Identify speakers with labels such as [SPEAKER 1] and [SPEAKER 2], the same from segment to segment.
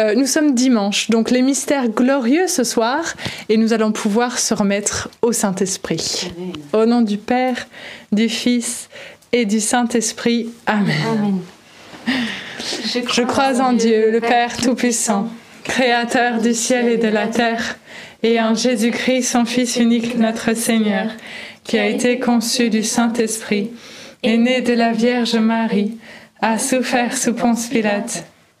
[SPEAKER 1] Euh, nous sommes dimanche, donc les mystères glorieux ce soir, et nous allons pouvoir se remettre au Saint-Esprit. Au nom du Père, du Fils et du Saint-Esprit. Amen. Je crois, en Dieu, le Père Tout-Puissant, Créateur du ciel et de la terre, et en Jésus-Christ, son Fils unique, notre Seigneur, qui a été conçu du Saint-Esprit, est né de la Vierge Marie, a souffert sous Ponce Pilate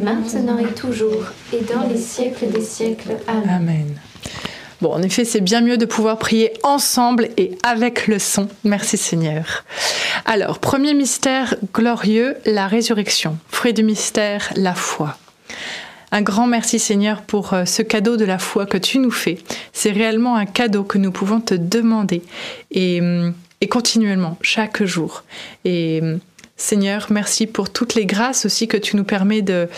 [SPEAKER 2] maintenant et toujours, et dans les siècles des siècles. Amen.
[SPEAKER 1] Amen. Bon, en effet, c'est bien mieux de pouvoir prier ensemble et avec le son. Merci Seigneur. Alors, premier mystère glorieux, la résurrection. Fruit du mystère, la foi. Un grand merci Seigneur pour euh, ce cadeau de la foi que tu nous fais. C'est réellement un cadeau que nous pouvons te demander et, hum, et continuellement, chaque jour. Et hum, Seigneur, merci pour toutes les grâces aussi que tu nous permets de,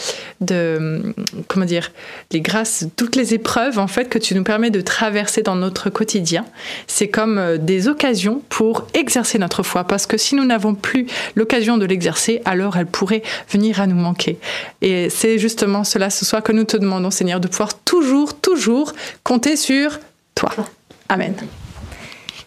[SPEAKER 1] comment dire, les grâces, toutes les épreuves en fait que tu nous permets de traverser dans notre quotidien. C'est comme euh, des occasions pour exercer notre foi, parce que si nous n'avons plus l'occasion de l'exercer, alors elle pourrait venir à nous manquer. Et c'est justement cela ce soir que nous te demandons, Seigneur, de pouvoir toujours, toujours compter sur toi. Amen.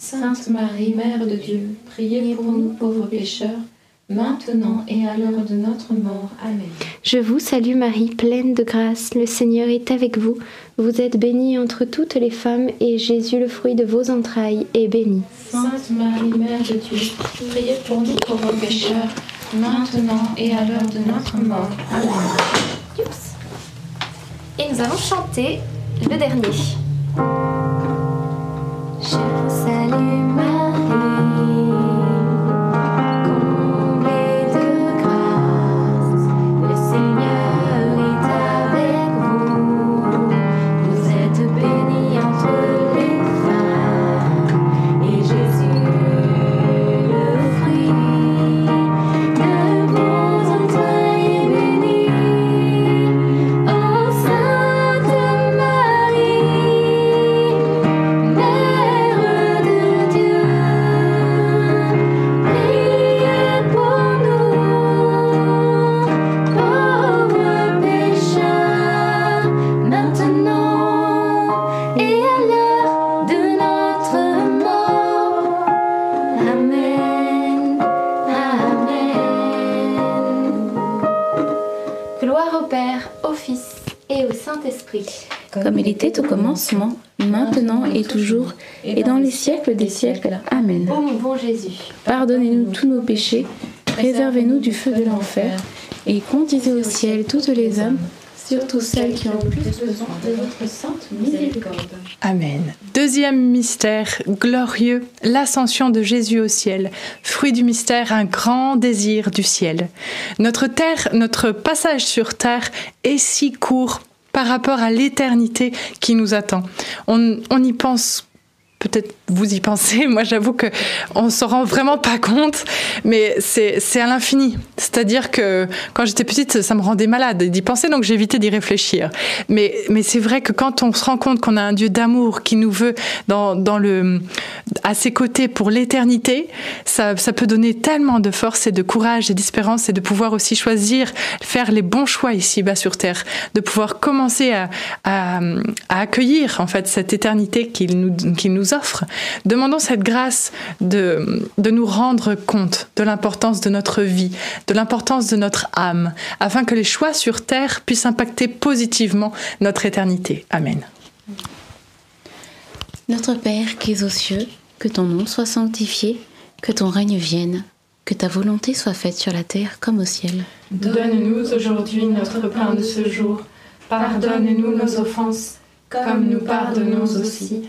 [SPEAKER 3] Sainte Marie, Mère de Dieu, priez pour nous pauvres pécheurs, maintenant et à l'heure de notre mort. Amen.
[SPEAKER 4] Je vous salue Marie, pleine de grâce, le Seigneur est avec vous. Vous êtes bénie entre toutes les femmes, et Jésus, le fruit de vos entrailles, est béni.
[SPEAKER 3] Sainte Marie, Mère de Dieu, priez pour nous pauvres pécheurs, maintenant et à l'heure de notre mort. Amen.
[SPEAKER 4] Et nous allons chanter le dernier. Je vous salue Marie,
[SPEAKER 5] commencement, maintenant et toujours, et dans les siècles des siècles. Amen.
[SPEAKER 4] Ô mon bon Jésus,
[SPEAKER 5] Pardonnez-nous tous nos péchés, préservez-nous du feu de l'enfer, et conduisez au ciel toutes les âmes, surtout celles qui ont le plus besoin
[SPEAKER 3] de votre sainte miséricorde.
[SPEAKER 1] Amen. Deuxième mystère glorieux, l'ascension de Jésus au ciel. Fruit du mystère, un grand désir du ciel. Notre terre, notre passage sur terre est si court par rapport à l'éternité qui nous attend. On, y pense peut-être vous y pensez. Moi, j'avoue que on s'en rend vraiment pas compte, mais c'est à l'infini. C'est-à-dire que quand j'étais petite, ça me rendait malade d'y penser, donc j'évitais d'y réfléchir. Mais mais c'est vrai que quand on se rend compte qu'on a un Dieu d'amour qui nous veut dans dans le à ses côtés pour l'éternité, ça ça peut donner tellement de force et de courage et d'espérance et de pouvoir aussi choisir faire les bons choix ici bas sur terre, de pouvoir commencer à à, à accueillir en fait cette éternité qu'il nous qu'il nous offre. Demandons cette grâce de, de nous rendre compte de l'importance de notre vie, de l'importance de notre âme, afin que les choix sur terre puissent impacter positivement notre éternité. Amen.
[SPEAKER 5] Notre Père qui es aux cieux, que ton nom soit sanctifié, que ton règne vienne, que ta volonté soit faite sur la terre comme au ciel.
[SPEAKER 6] Donne-nous aujourd'hui notre pain de ce jour. Pardonne-nous nos offenses, comme nous pardonnons aussi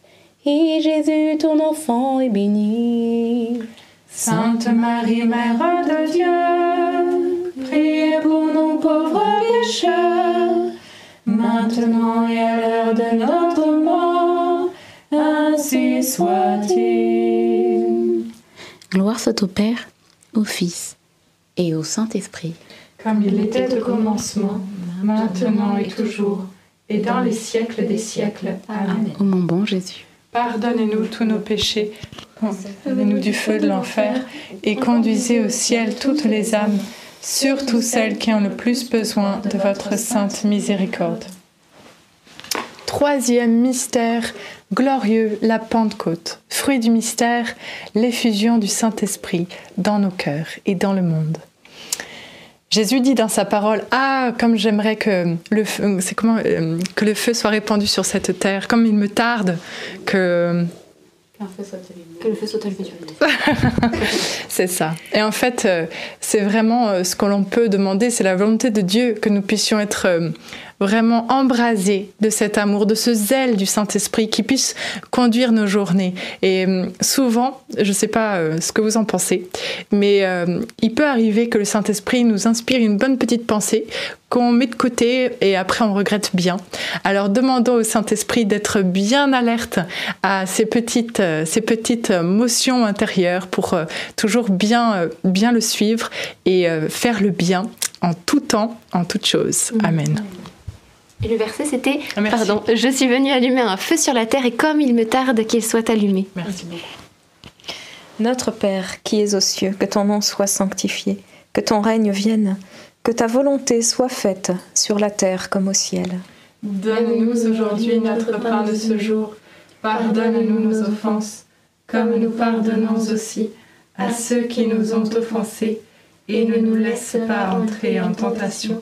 [SPEAKER 5] et Jésus, ton enfant, est béni.
[SPEAKER 4] Sainte Marie, Mère de Dieu, priez pour nous pauvres pécheurs, maintenant et à l'heure de notre mort. Ainsi soit-il.
[SPEAKER 5] Gloire soit au Père, au Fils et au Saint-Esprit.
[SPEAKER 4] Comme il était au commencement, maintenant et toujours, et dans les siècles des siècles. Amen.
[SPEAKER 5] Ô mon bon Jésus,
[SPEAKER 1] Pardonnez-nous tous nos péchés, nous du feu de l'enfer, et conduisez au ciel toutes les âmes, surtout celles qui ont le plus besoin de votre sainte miséricorde. Troisième mystère glorieux, la Pentecôte. Fruit du mystère, l'effusion du Saint-Esprit dans nos cœurs et dans le monde. Jésus dit dans sa parole Ah, comme j'aimerais que le feu, c'est comment euh, que le feu soit répandu sur cette terre, comme il me tarde que
[SPEAKER 5] que le feu soit allumé sur
[SPEAKER 1] c'est ça. Et en fait, euh, c'est vraiment euh, ce que l'on peut demander, c'est la volonté de Dieu que nous puissions être euh, vraiment embrasés de cet amour, de ce zèle du Saint-Esprit qui puisse conduire nos journées. Et euh, souvent, je ne sais pas euh, ce que vous en pensez, mais euh, il peut arriver que le Saint-Esprit nous inspire une bonne petite pensée qu'on met de côté et après on regrette bien. Alors demandons au Saint-Esprit d'être bien alerte à ces petites, ces petites motions intérieures pour toujours bien, bien le suivre et faire le bien en tout temps, en toutes choses. Amen.
[SPEAKER 7] Et le verset, c'était
[SPEAKER 1] Ah.
[SPEAKER 7] Pardon, je suis venu allumer un feu sur la terre et comme il me tarde qu'il soit allumé.
[SPEAKER 1] Merci beaucoup.
[SPEAKER 8] Notre Père qui es aux cieux, que ton nom soit sanctifié, que ton règne vienne, que ta volonté soit faite sur la terre comme au ciel.
[SPEAKER 4] Donne-nous aujourd'hui notre pain de ce jour. Pardonne-nous nos offenses, comme nous pardonnons aussi à ceux qui nous ont offensés. Et ne nous laisse pas entrer en tentation,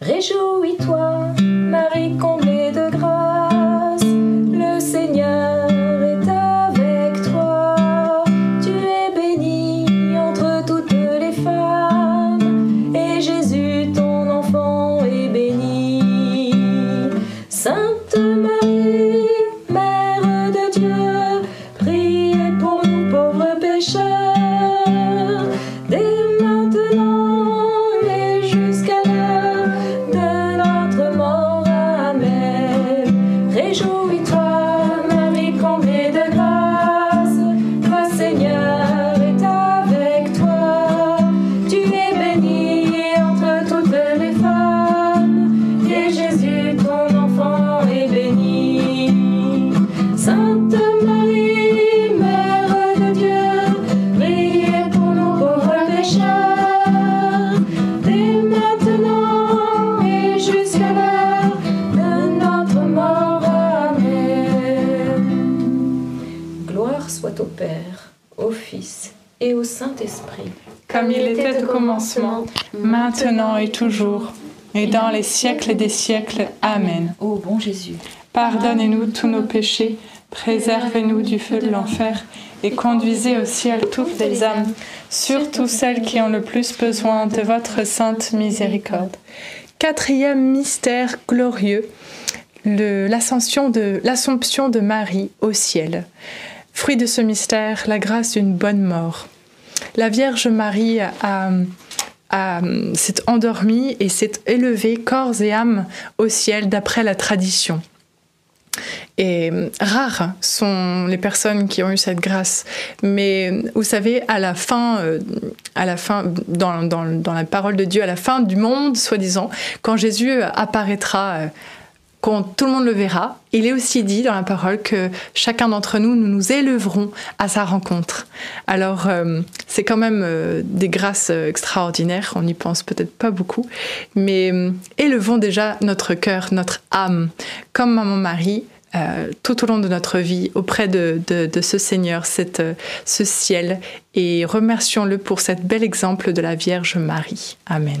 [SPEAKER 8] Réjouis-toi, Marie comblée de grâce,
[SPEAKER 1] toujours, et dans les siècles des siècles. Amen.
[SPEAKER 8] Ô bon Jésus,
[SPEAKER 1] Pardonnez-nous tous nos péchés, préservez-nous du feu de l'enfer, et conduisez au ciel toutes les âmes, surtout celles qui ont le plus besoin de votre sainte miséricorde. Quatrième mystère glorieux, l'ascension de l'Assomption de Marie au ciel. Fruit de ce mystère, la grâce d'une bonne mort. La Vierge Marie a, a- s'est endormie et s'est élevée corps et âme au ciel d'après la tradition. Et rares sont les personnes qui ont eu cette grâce. Mais vous savez, à la fin, euh, à la fin dans, dans- dans la parole de Dieu, à la fin du monde, soi-disant, quand Jésus apparaîtra, euh, quand tout le monde le verra, il est aussi dit dans la parole que chacun d'entre nous, nous nous élèverons à sa rencontre. Alors, euh, c'est quand même euh, des grâces euh, extraordinaires, on n'y pense peut-être pas beaucoup, mais élevons déjà notre cœur, notre âme, comme Maman Marie, tout au long de notre vie auprès de, ce Seigneur, ce ciel, et remercions-le pour cet bel exemple de la Vierge Marie. Amen.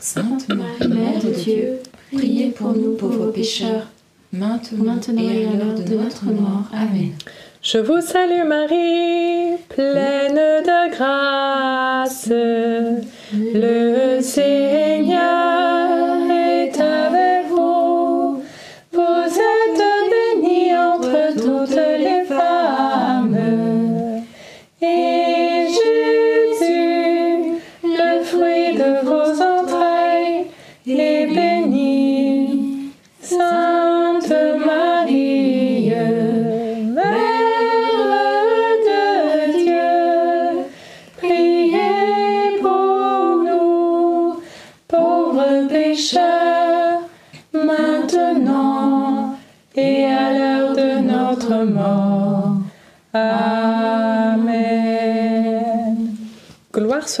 [SPEAKER 8] Sainte Marie, Mère de Dieu, priez pour nous pauvres pécheurs, maintenant et à l'heure de notre mort. Amen.
[SPEAKER 1] Je vous salue Marie, pleine de grâce. Le Seigneur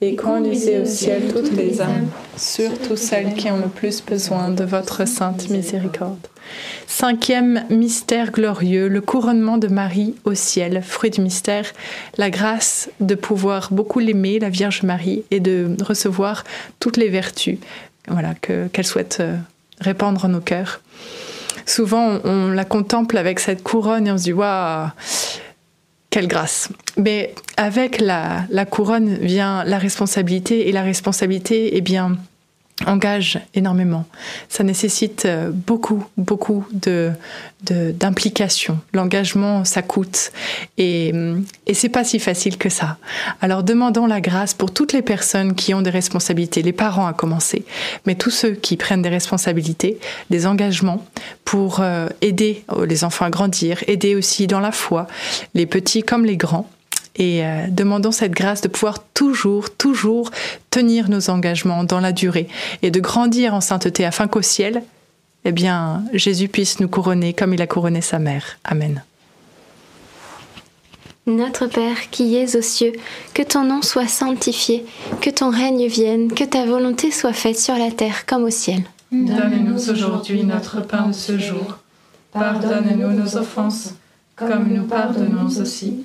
[SPEAKER 1] et conduisez au ciel toutes les âmes, surtout celles qui ont le plus besoin de votre sainte miséricorde. Cinquième mystère glorieux, le couronnement de Marie au ciel, fruit du mystère, la grâce de pouvoir beaucoup l'aimer, la Vierge Marie, et de recevoir toutes les vertus voilà, que- qu'elle souhaite euh, répandre en nos cœurs. Souvent, on, on la contemple avec cette couronne et on se dit, waouh, quelle grâce. Mais avec la, couronne vient la responsabilité et la responsabilité, eh bien, engage énormément. Ça nécessite euh, beaucoup, beaucoup de d'implication. L'engagement, ça coûte. Et, hum, et c'est pas si facile que ça. Alors demandons la grâce pour toutes les personnes qui ont des responsabilités, les parents à commencer, mais tous ceux qui prennent des responsabilités, des engagements pour euh, aider euh, les enfants à grandir, aider aussi dans la foi, les petits comme les grands. Et euh, demandons cette grâce de pouvoir toujours, toujours tenir nos engagements dans la durée et de grandir en sainteté afin qu'au ciel, eh bien, Jésus puisse nous couronner comme il a couronné sa mère. Amen.
[SPEAKER 4] Notre Père qui es aux cieux, que ton nom soit sanctifié, que ton règne vienne, que ta volonté soit faite sur la terre comme au ciel.
[SPEAKER 3] Donne-nous aujourd'hui notre pain de ce jour. Pardonne-nous nos offenses, comme nous pardonnons aussi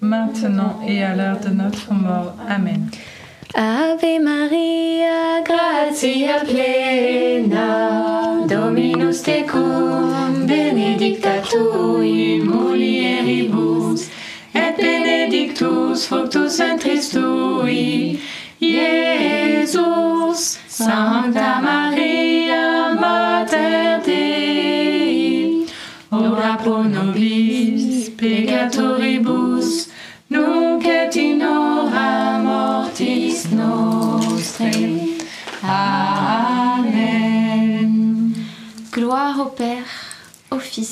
[SPEAKER 6] maintenant et à l'heure de notre mort. Amen.
[SPEAKER 4] Ave Maria, gratia plena,
[SPEAKER 3] Dominus tecum, benedicta tu in mulieribus, et benedictus fructus ventris tui, Iesus. Sancta Maria, Mater Dei, ora pro nobis peccatoribus,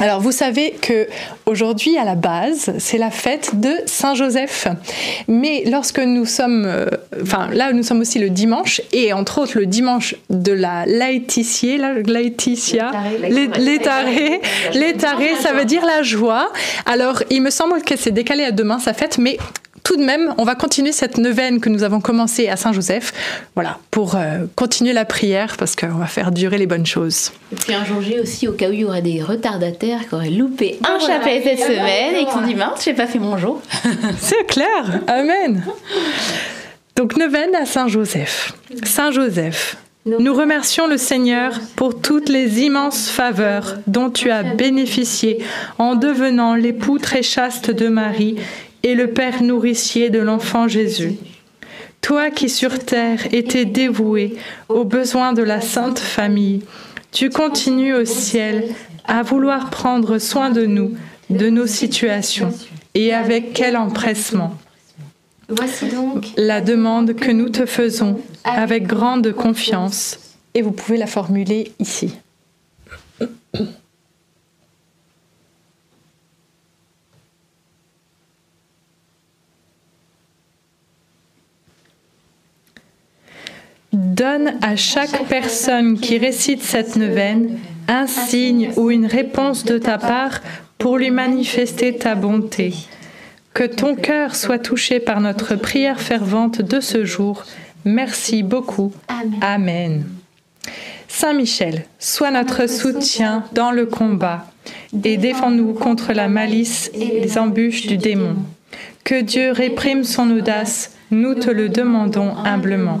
[SPEAKER 1] Alors vous savez que aujourd'hui à la base c'est la fête de Saint Joseph, mais lorsque nous sommes, euh, enfin là nous sommes aussi le dimanche et entre autres le dimanche de la Laetitia, la Laetitia, les tarés, les tarés, ça veut dire la joie. Alors il me semble que c'est décalé à demain sa fête, mais tout de même, on va continuer cette neuvaine que nous avons commencée à Saint-Joseph, voilà, pour euh, continuer la prière, parce qu'on va faire durer les bonnes choses.
[SPEAKER 5] Et puis un jour J aussi, au cas où il y aurait des retardataires qui auraient loupé un chapelet cette semaine et qui se sont dit mince, j'ai pas fait mon jour.
[SPEAKER 1] C'est clair, Amen. Donc neuvaine à Saint-Joseph. Saint-Joseph, nous remercions le Seigneur pour toutes les immenses faveurs dont tu as bénéficié en devenant l'époux très chaste de Marie et le Père nourricier de l'enfant Jésus. Toi qui sur terre étais dévoué aux besoins de la Sainte Famille, tu continues au ciel à vouloir prendre soin de nous, de nos situations, et avec quel empressement.
[SPEAKER 4] voici donc
[SPEAKER 1] La demande que nous te faisons avec grande confiance, et vous pouvez la formuler ici. Donne à chaque personne qui récite cette neuvaine un signe ou une réponse de ta part pour lui manifester ta bonté. Que ton cœur soit touché par notre prière fervente de ce jour. Merci beaucoup.
[SPEAKER 4] Amen.
[SPEAKER 1] Amen. Saint Michel, sois notre soutien dans le combat et défends-nous contre la malice et les embûches du démon. Que Dieu réprime son audace, nous te le demandons humblement.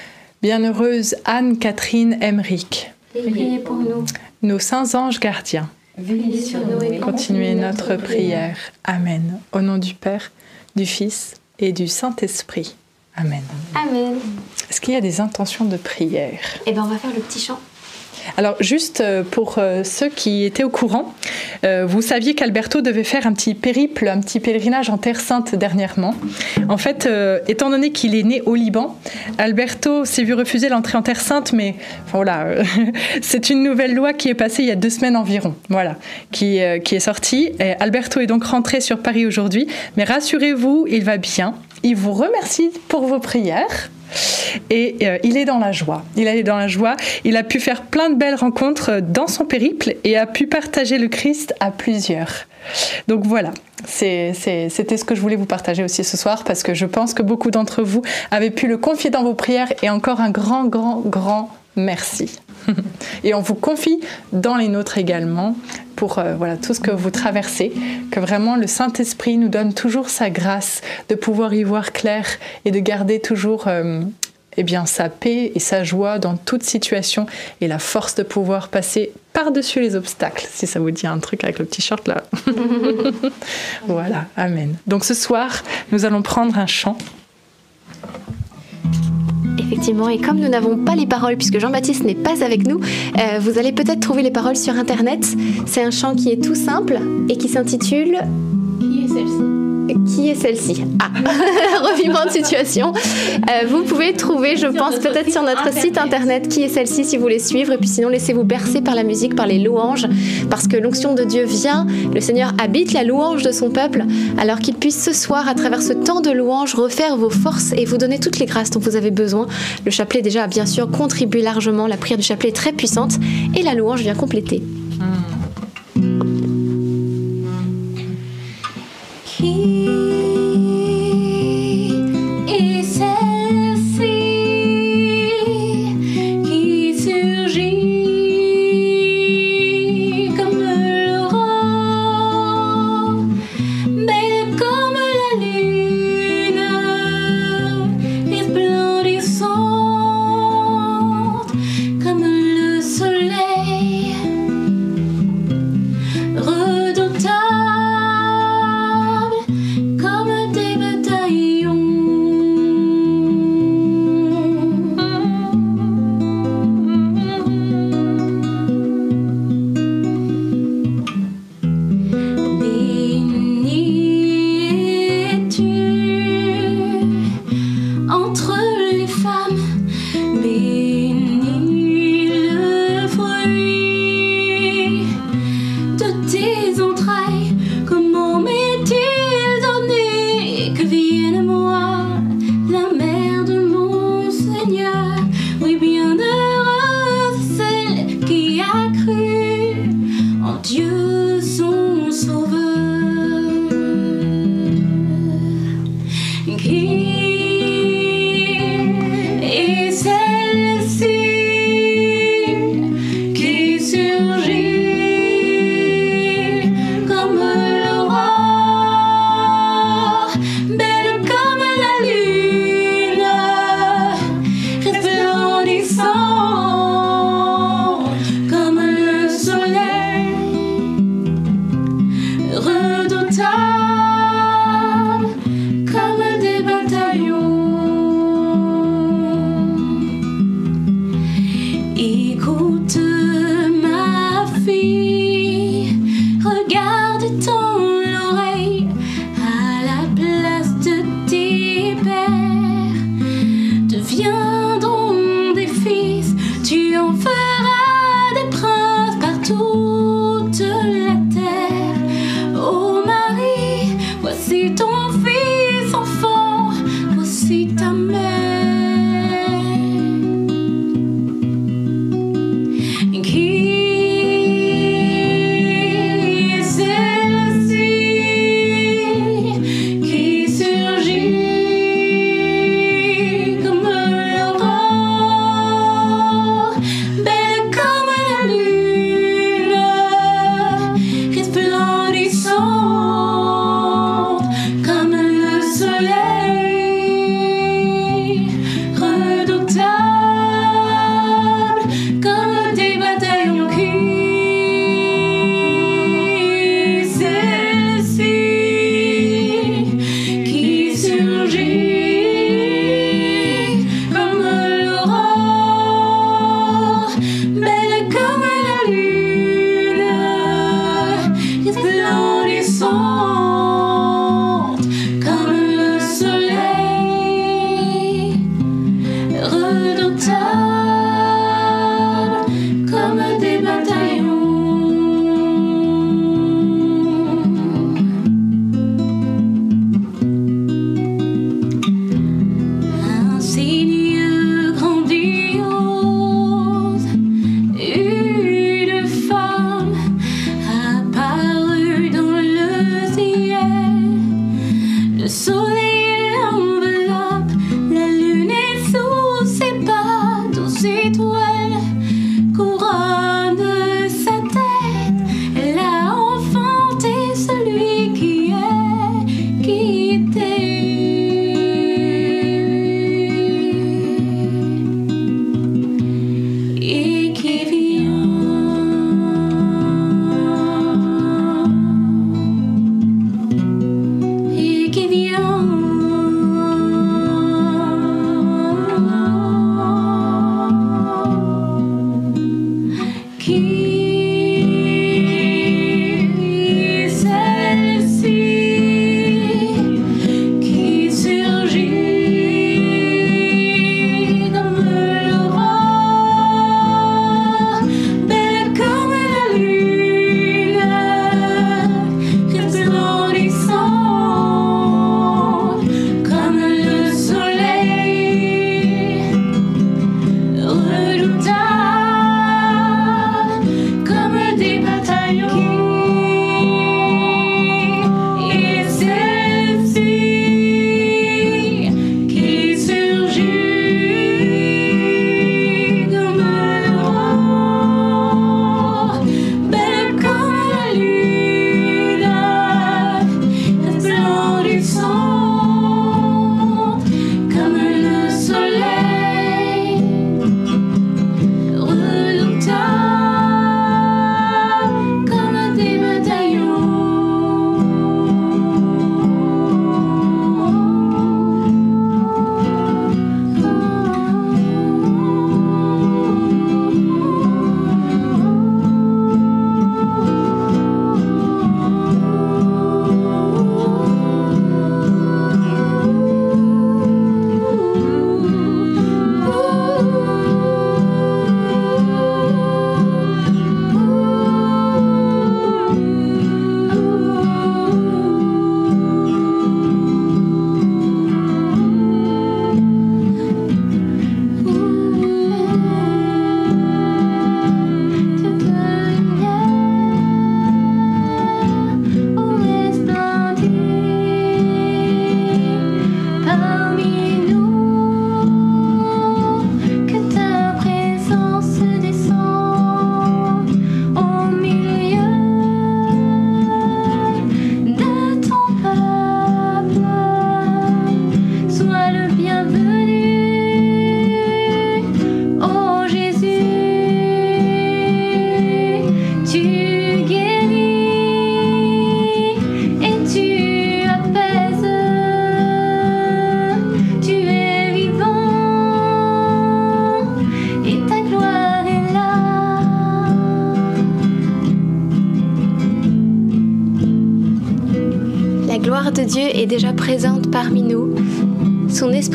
[SPEAKER 1] Bienheureuse Anne-Catherine Emmerich,
[SPEAKER 3] Priez pour nous.
[SPEAKER 1] nos saints anges gardiens,
[SPEAKER 3] Veillez sur nous et
[SPEAKER 1] continuez notre prière. Amen. Au nom du Père, du Fils et du Saint-Esprit. Amen.
[SPEAKER 4] Amen.
[SPEAKER 1] Est-ce qu'il y a des intentions de prière?
[SPEAKER 4] Eh bien, on va faire le petit chant.
[SPEAKER 1] Alors juste euh, pour euh, ceux qui étaient au courant, euh, vous saviez qu'Alberto devait faire un petit périple, un petit pèlerinage en Terre Sainte dernièrement. En fait, étant donné qu'il est né au Liban, Alberto s'est vu refuser l'entrée en Terre Sainte, mais voilà, c'est une nouvelle loi qui est passée il y a deux semaines environ, voilà, qui, qui est sortie. Et Alberto est donc rentré sur Paris aujourd'hui, mais rassurez-vous, il va bien. Il vous remercie pour vos prières. Et euh, il est dans la joie. Il est dans la joie. Il a pu faire plein de belles rencontres euh, dans son périple et a pu partager le Christ à plusieurs. Donc voilà, c'était ce que je voulais vous partager aussi ce soir parce que je pense que beaucoup d'entre vous avez pu le confier dans vos prières et encore un grand, grand, grand merci. Et on vous confie dans les nôtres également pour euh, voilà, tout ce que vous traversez, que vraiment le Saint-Esprit nous donne toujours sa grâce de pouvoir y voir clair et de garder toujours euh, eh bien, sa paix et sa joie dans toute situation et la force de pouvoir passer par-dessus les obstacles, si ça vous dit un truc avec le petit short là. voilà, Amen. Donc ce soir, nous allons prendre un chant.
[SPEAKER 4] Effectivement, et comme nous n'avons pas les paroles, puisque Jean-Baptiste n'est pas avec nous, euh, vous allez peut-être trouver les paroles sur Internet. C'est un chant qui est tout simple et qui s'intitule
[SPEAKER 3] Qui
[SPEAKER 4] Qui est celle-ci Ah, revirement de situation. Euh, vous pouvez trouver, je pense, peut-être sur notre site internet qui est celle-ci si vous voulez suivre. Et puis sinon, laissez-vous bercer par la musique, par les louanges, parce que l'onction de Dieu vient. Le Seigneur habite la louange de son peuple, alors qu'il puisse ce soir, à travers ce temps de louange, refaire vos forces et vous donner toutes les grâces dont vous avez besoin. Le chapelet déjà a bien sûr contribué largement. La prière du chapelet est très puissante et la louange vient compléter.
[SPEAKER 3] Qui time.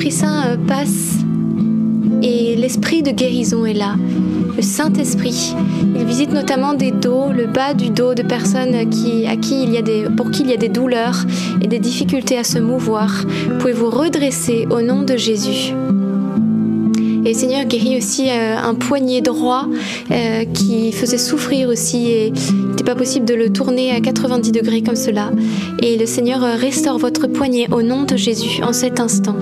[SPEAKER 3] Son Esprit Saint euh, passe et l'Esprit de guérison est là. Le Saint-Esprit, il visite notamment des dos, le bas du dos de personnes qui, à qui il y a des, pour qui il y a des douleurs et des difficultés à se mouvoir. Pouvez vous redresser au nom de Jésus. Et le Seigneur guérit aussi euh, un poignet droit euh, qui faisait souffrir aussi et il n'était pas possible de le tourner à 90 degrés comme cela. Et le Seigneur restaure votre poignet au nom de Jésus en cet instant.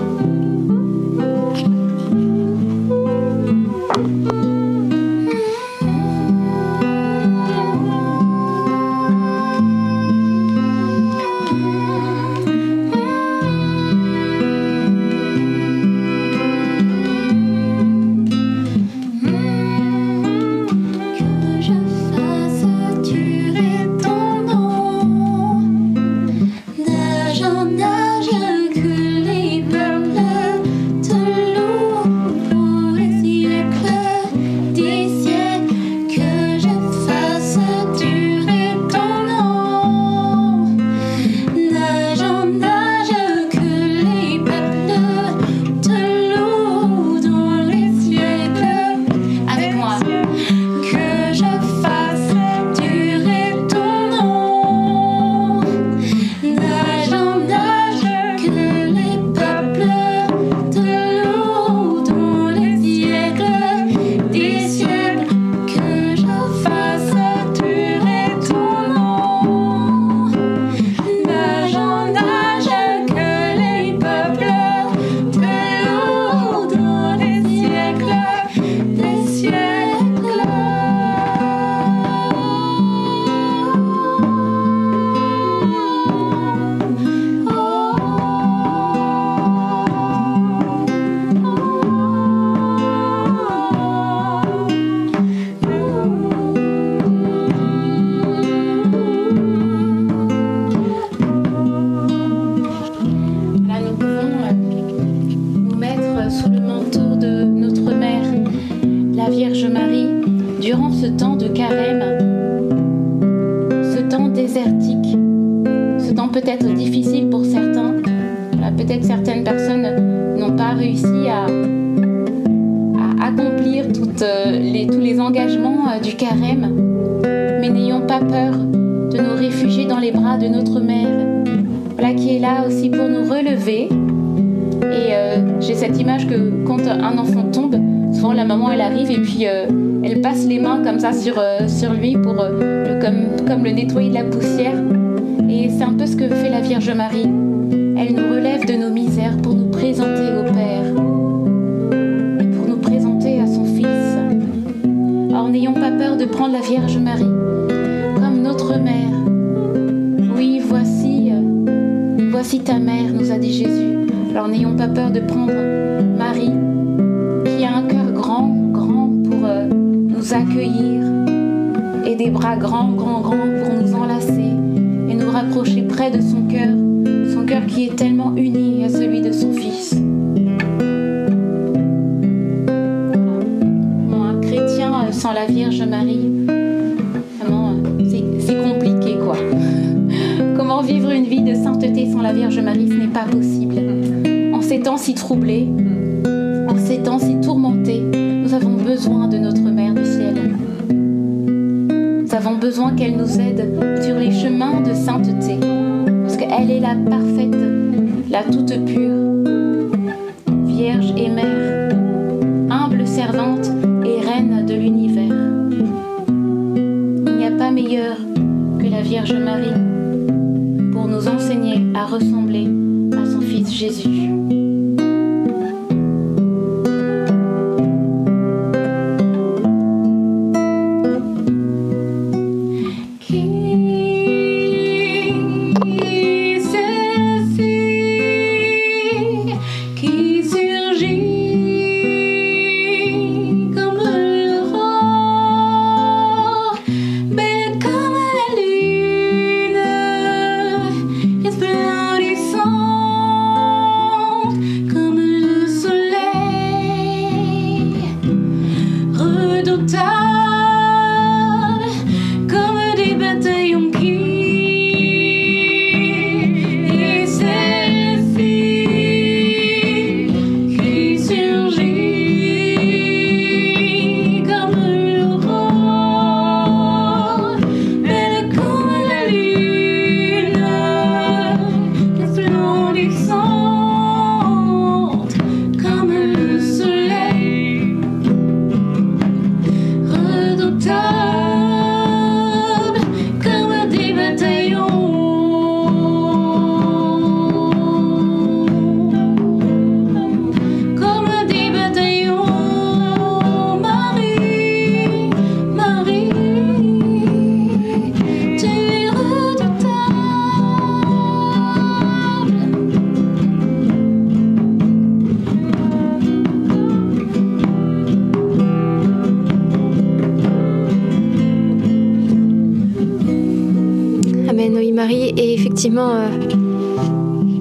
[SPEAKER 3] Sans la Vierge Marie, vraiment, c'est compliqué quoi. Comment vivre une vie de sainteté sans la Vierge Marie, ce n'est pas possible. En ces temps si troublés, en ces temps si tourmentés, nous avons besoin de notre Mère du ciel. Nous avons besoin qu'elle nous aide sur les chemins de sainteté, parce qu'elle est la parfaite, la toute pure, vierge et mère, ressembler à son Fils Jésus.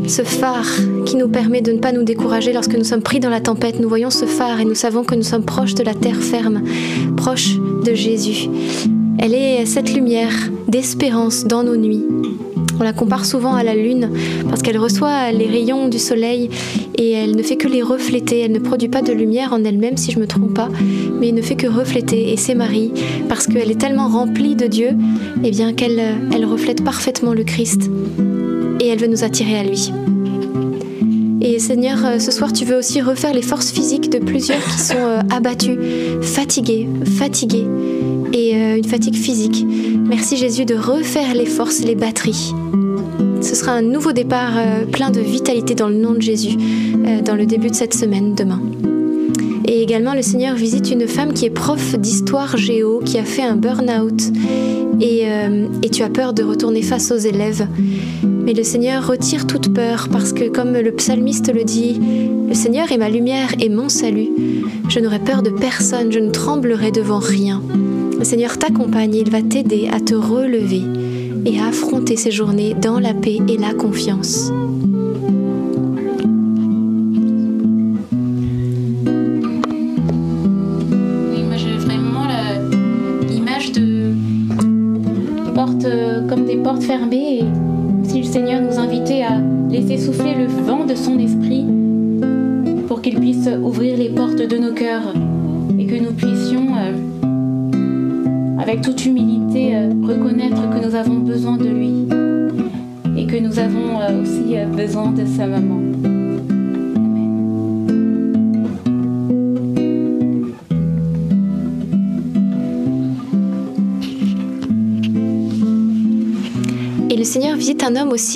[SPEAKER 3] Ce phare qui nous permet de ne pas nous décourager lorsque nous sommes pris dans la tempête. Nous voyons ce phare et nous savons que nous sommes proches de la terre ferme, proches de Jésus. Elle est cette lumière d'espérance dans nos nuits. On la compare souvent à la lune parce qu'elle reçoit les rayons du soleil et elle ne fait que les refléter. Elle ne produit pas de lumière en elle-même si je me trompe pas, mais elle ne fait que refléter. Et c'est Marie parce qu'elle est tellement remplie de Dieu, eh bien qu'elle elle reflète parfaitement le Christ et elle veut nous attirer à lui. Et Seigneur, euh, ce soir, tu veux aussi refaire les forces physiques de plusieurs qui sont euh, abattus, fatigués, fatigués, et euh, une fatigue physique. Merci Jésus de refaire les forces, les batteries. Ce sera un nouveau départ plein de vitalité dans le nom de Jésus dans le début de cette semaine, demain. Et également, le Seigneur visite une femme qui est prof d'histoire géo, qui a fait un burn-out. Et, et tu as peur de retourner face aux élèves. Mais le Seigneur retire toute peur parce que comme le psalmiste le dit, le Seigneur est ma lumière et mon salut. Je n'aurai peur de personne, je ne tremblerai devant rien. Le Seigneur t'accompagne, il va t'aider à te relever et à affronter ces journées dans la paix et la confiance.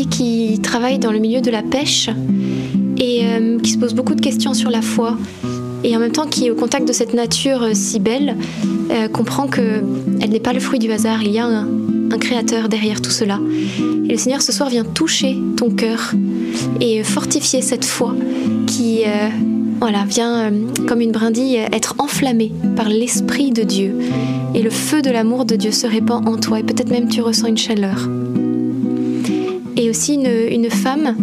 [SPEAKER 4] Qui travaille dans le milieu de la pêche et qui se pose beaucoup de questions sur la foi et en même temps qui, au contact de cette nature euh, si belle, euh, comprend que elle n'est pas le fruit du hasard. Il y a un, créateur derrière tout cela. Et le Seigneur ce soir vient toucher ton cœur et fortifier cette foi qui, euh, voilà, vient comme une brindille être enflammée par l'esprit de Dieu. Et le feu de l'amour de Dieu se répand en toi. Et peut-être même tu ressens une chaleur. Aussi une, une femme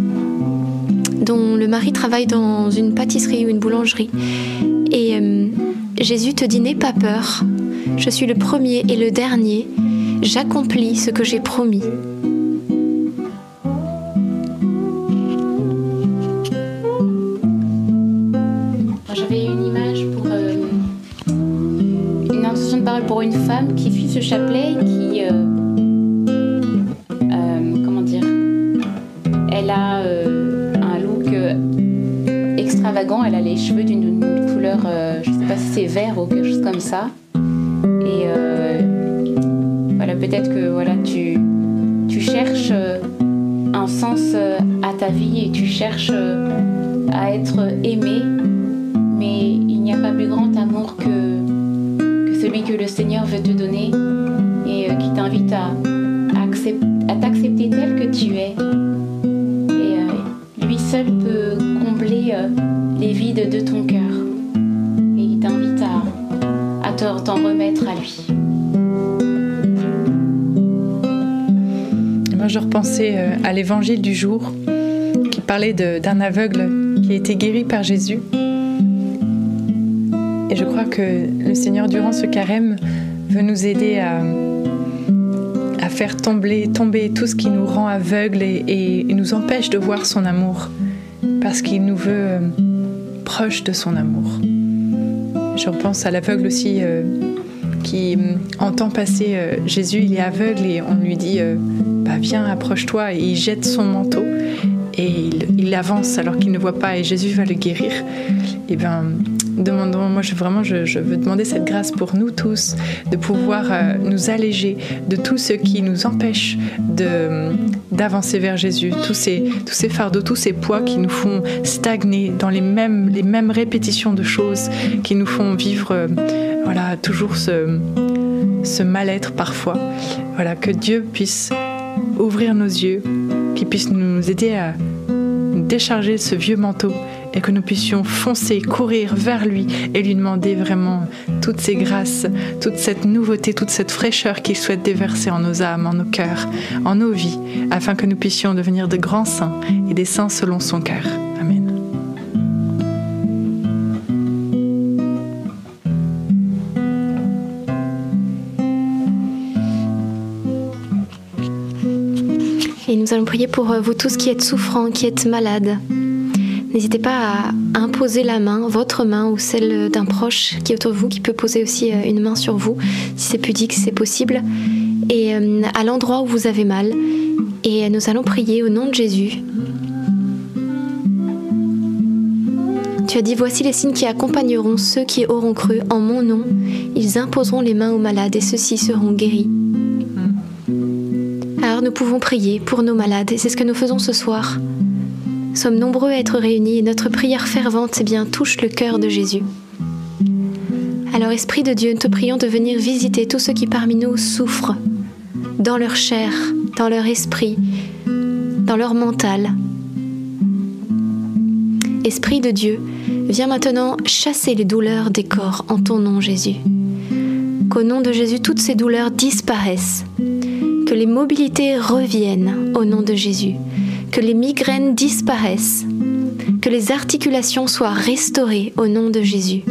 [SPEAKER 4] dont le mari travaille dans une pâtisserie ou une boulangerie. Et euh, Jésus te dit N'aie pas peur, je suis le premier et le dernier, j'accomplis ce que j'ai promis.
[SPEAKER 3] J'avais une image pour euh, une intention de parole pour une femme qui suit ce chapelet qui euh, elle a les cheveux d'une couleur, euh, je sais pas si c'est vert ou quelque chose comme ça. Et euh, voilà, peut-être que voilà, tu, cherches euh, un sens à ta vie et tu cherches à être aimé, à
[SPEAKER 1] l'évangile du jour qui parlait d'un aveugle qui a été guéri par Jésus. Et je crois que le Seigneur, durant ce carême, veut nous aider à, à faire tomber, tomber tout ce qui nous rend aveugles et, et nous empêche de voir son amour. Parce qu'il nous veut euh, proche de son amour. Je repense à l'aveugle aussi euh, qui mm, entend passer euh, Jésus, il est aveugle et on lui dit euh, Viens, approche-toi. Et il jette son manteau et il, avance alors qu'il ne voit pas et Jésus va le guérir. Et bien, demandons, moi je, vraiment je, veux demander cette grâce pour nous tous, de pouvoir euh, nous alléger de tout ce qui nous empêche d'avancer vers Jésus, tous ces, tous ces fardeaux, tous ces poids qui nous font stagner dans les mêmes, les mêmes répétitions de choses, qui nous font vivre euh, voilà, toujours ce, ce mal-être parfois. Voilà, que Dieu puisse ouvrir nos yeux, qu'il puisse nous aider à décharger ce vieux manteau et que nous puissions foncer, courir vers lui et lui demander vraiment toutes ces grâces, toute cette nouveauté, toute cette fraîcheur qu'il souhaite déverser en nos âmes, en nos cœurs, en nos vies, afin que nous puissions devenir de grands saints et des saints selon son cœur. Amen.
[SPEAKER 4] Nous allons prier pour vous tous qui êtes souffrants, qui êtes malades. N'hésitez pas à imposer la main, votre main ou celle d'un proche qui est autour de vous, qui peut poser aussi euh, une main sur vous, si c'est pudique, si c'est possible, et euh, à l'endroit où vous avez mal. Et nous allons prier au nom de Jésus. Tu as dit, voici les signes qui accompagneront ceux qui auront cru en mon nom. Ils imposeront les mains aux malades et ceux-ci seront guéris. Nous pouvons prier pour nos malades et c'est ce que nous faisons ce soir sommes nombreux à être réunis et notre prière fervente eh bien, touche le cœur de Jésus. Alors Esprit de Dieu, nous te prions de venir visiter tous ceux qui parmi nous souffrent, dans leur chair, dans leur esprit, dans leur mental. Esprit de Dieu, viens maintenant chasser les douleurs des corps en ton nom Jésus. Qu'au nom de Jésus, toutes ces douleurs disparaissent. Que les mobilités reviennent au nom de Jésus que les migraines disparaissent, que les articulations soient restaurées au nom de Jésus.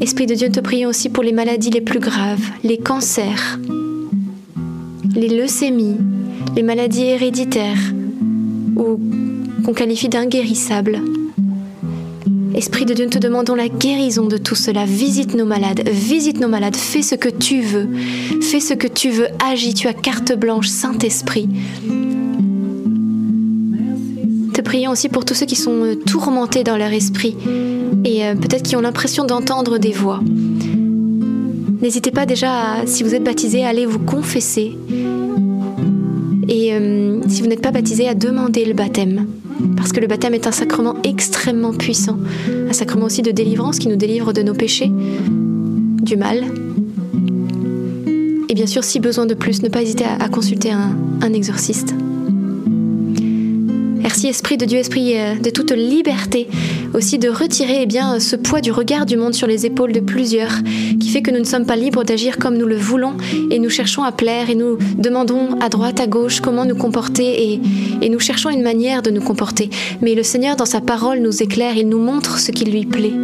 [SPEAKER 4] Esprit de Dieu, te prions aussi pour les maladies les plus graves, les cancers, les leucémies, les maladies héréditaires ou qu'on qualifie d'inguérissable. Esprit de Dieu, nous te demandons la guérison de tout cela. Visite nos malades, visite nos malades, fais ce que tu veux, fais ce que tu veux, agis, tu as carte blanche, Saint-Esprit. Te prions aussi pour tous ceux qui sont euh, tourmentés dans leur esprit et euh, peut-être qui ont l'impression d'entendre des voix. N'hésitez pas déjà, si vous êtes baptisé, à aller vous confesser. Et euh, si vous n'êtes pas baptisé, à demander le baptême. Parce que le baptême est un sacrement extrêmement puissant. Un sacrement aussi de délivrance qui nous délivre de nos péchés, du mal. Et bien sûr, si besoin de plus, ne pas hésiter à, consulter un exorciste. Merci Esprit de Dieu, Esprit euh, de toute liberté, aussi de retirer eh bien, ce poids du regard du monde sur les épaules de plusieurs, qui fait que nous ne sommes pas libres d'agir comme nous le voulons et nous cherchons à plaire et nous demandons à droite, à gauche comment nous comporter et, et nous cherchons une manière de nous comporter. Mais le Seigneur, dans sa parole, nous éclaire, il nous montre ce qui lui plaît.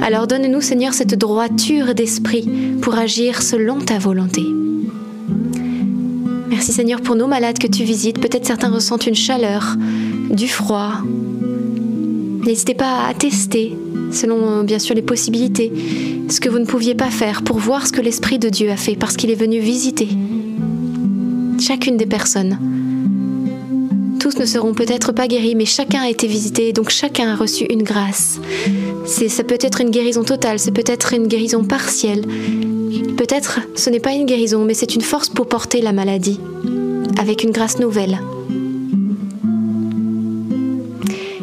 [SPEAKER 4] Alors donne-nous, Seigneur, cette droiture d'esprit pour agir selon ta volonté. Merci Seigneur pour nos malades que tu visites. Peut-être certains ressentent une chaleur, du froid. N'hésitez pas à tester, selon bien sûr les possibilités, ce que vous ne pouviez pas faire pour voir ce que l'Esprit de Dieu a fait parce qu'il est venu visiter chacune des personnes. Tous ne seront peut-être pas guéris, mais chacun a été visité, donc chacun a reçu une grâce. C'est, ça peut être une guérison totale, c'est peut-être une guérison partielle, Peut-être ce n'est pas une guérison, mais c'est une force pour porter la maladie, avec une grâce nouvelle.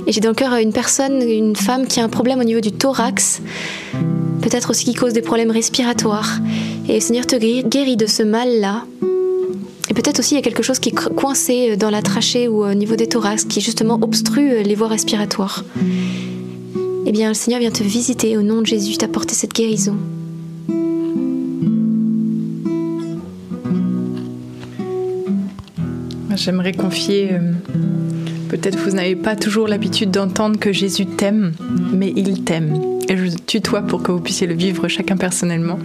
[SPEAKER 4] Et j'ai dans le cœur une personne, une femme qui a un problème au niveau du thorax, peut-être aussi qui cause des problèmes respiratoires. Et le Seigneur te guérit de ce mal-là. Peut-être aussi il y a quelque chose qui est coincé dans la trachée ou au niveau des thorax, qui justement obstrue les voies respiratoires. Eh bien, le Seigneur vient te visiter au nom de Jésus, t'apporter cette guérison.
[SPEAKER 1] J'aimerais confier, euh, peut-être vous n'avez pas toujours l'habitude d'entendre que Jésus t'aime, mais il t'aime. Et je tutoie pour que vous puissiez le vivre chacun personnellement.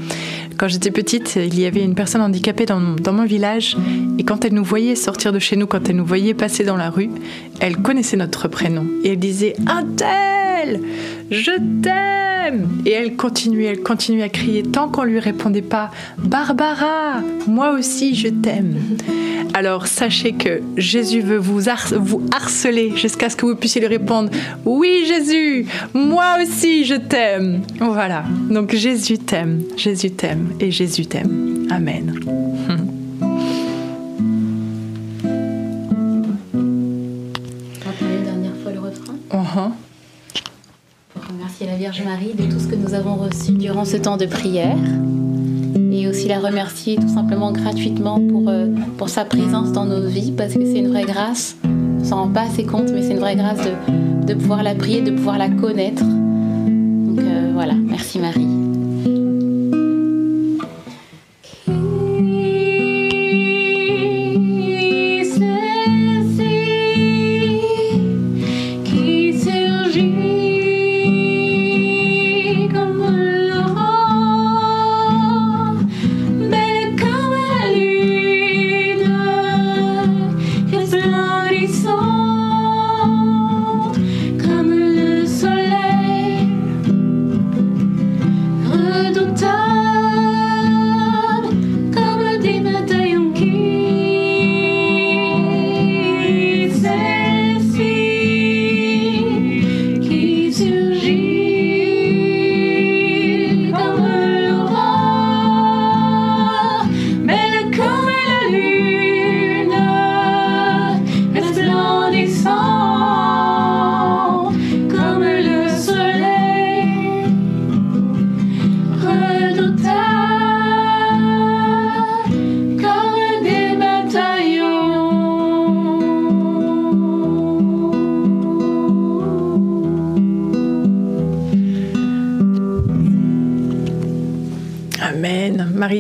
[SPEAKER 1] Quand j'étais petite, il y avait une personne handicapée dans, mon village, et quand elle nous voyait sortir de chez nous, quand elle nous voyait passer dans la rue, elle connaissait notre prénom. Et elle disait Un tel Je t'aime Et elle continuait, elle continuait à crier tant qu'on lui répondait pas Barbara, moi aussi je t'aime. Alors sachez que Jésus veut vous, vous harceler jusqu'à ce que vous puissiez lui répondre Oui Jésus, moi aussi je t'aime. Voilà, donc Jésus t'aime, Jésus t'aime et Jésus t'aime. Amen.
[SPEAKER 3] dernière fois le refrain.
[SPEAKER 1] Uh-huh.
[SPEAKER 3] Remercier la Vierge Marie de tout ce que nous avons reçu durant ce temps de prière et aussi la remercier tout simplement gratuitement pour, euh, pour sa présence dans nos vies parce que c'est une vraie grâce. On s'en rend pas assez compte, mais c'est une vraie grâce de, de, pouvoir la prier, de pouvoir la connaître. Donc euh, voilà, merci Marie.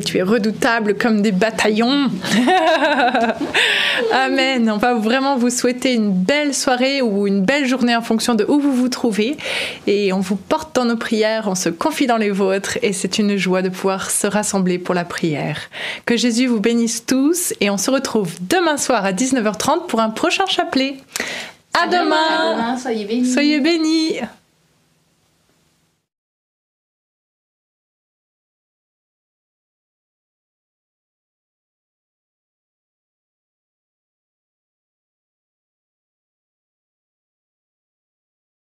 [SPEAKER 1] Tu es redoutable comme des bataillons. Amen. On va vraiment vous souhaiter une belle soirée ou une belle journée en fonction de où vous vous trouvez. Et on vous porte dans nos prières, on se confie dans les vôtres et c'est une joie de pouvoir se rassembler pour la prière. Que Jésus vous bénisse tous et on se retrouve demain soir à 19h30 pour un prochain chapelet. À, demain.
[SPEAKER 3] À demain, soyez bénis.
[SPEAKER 1] Soyez bénis.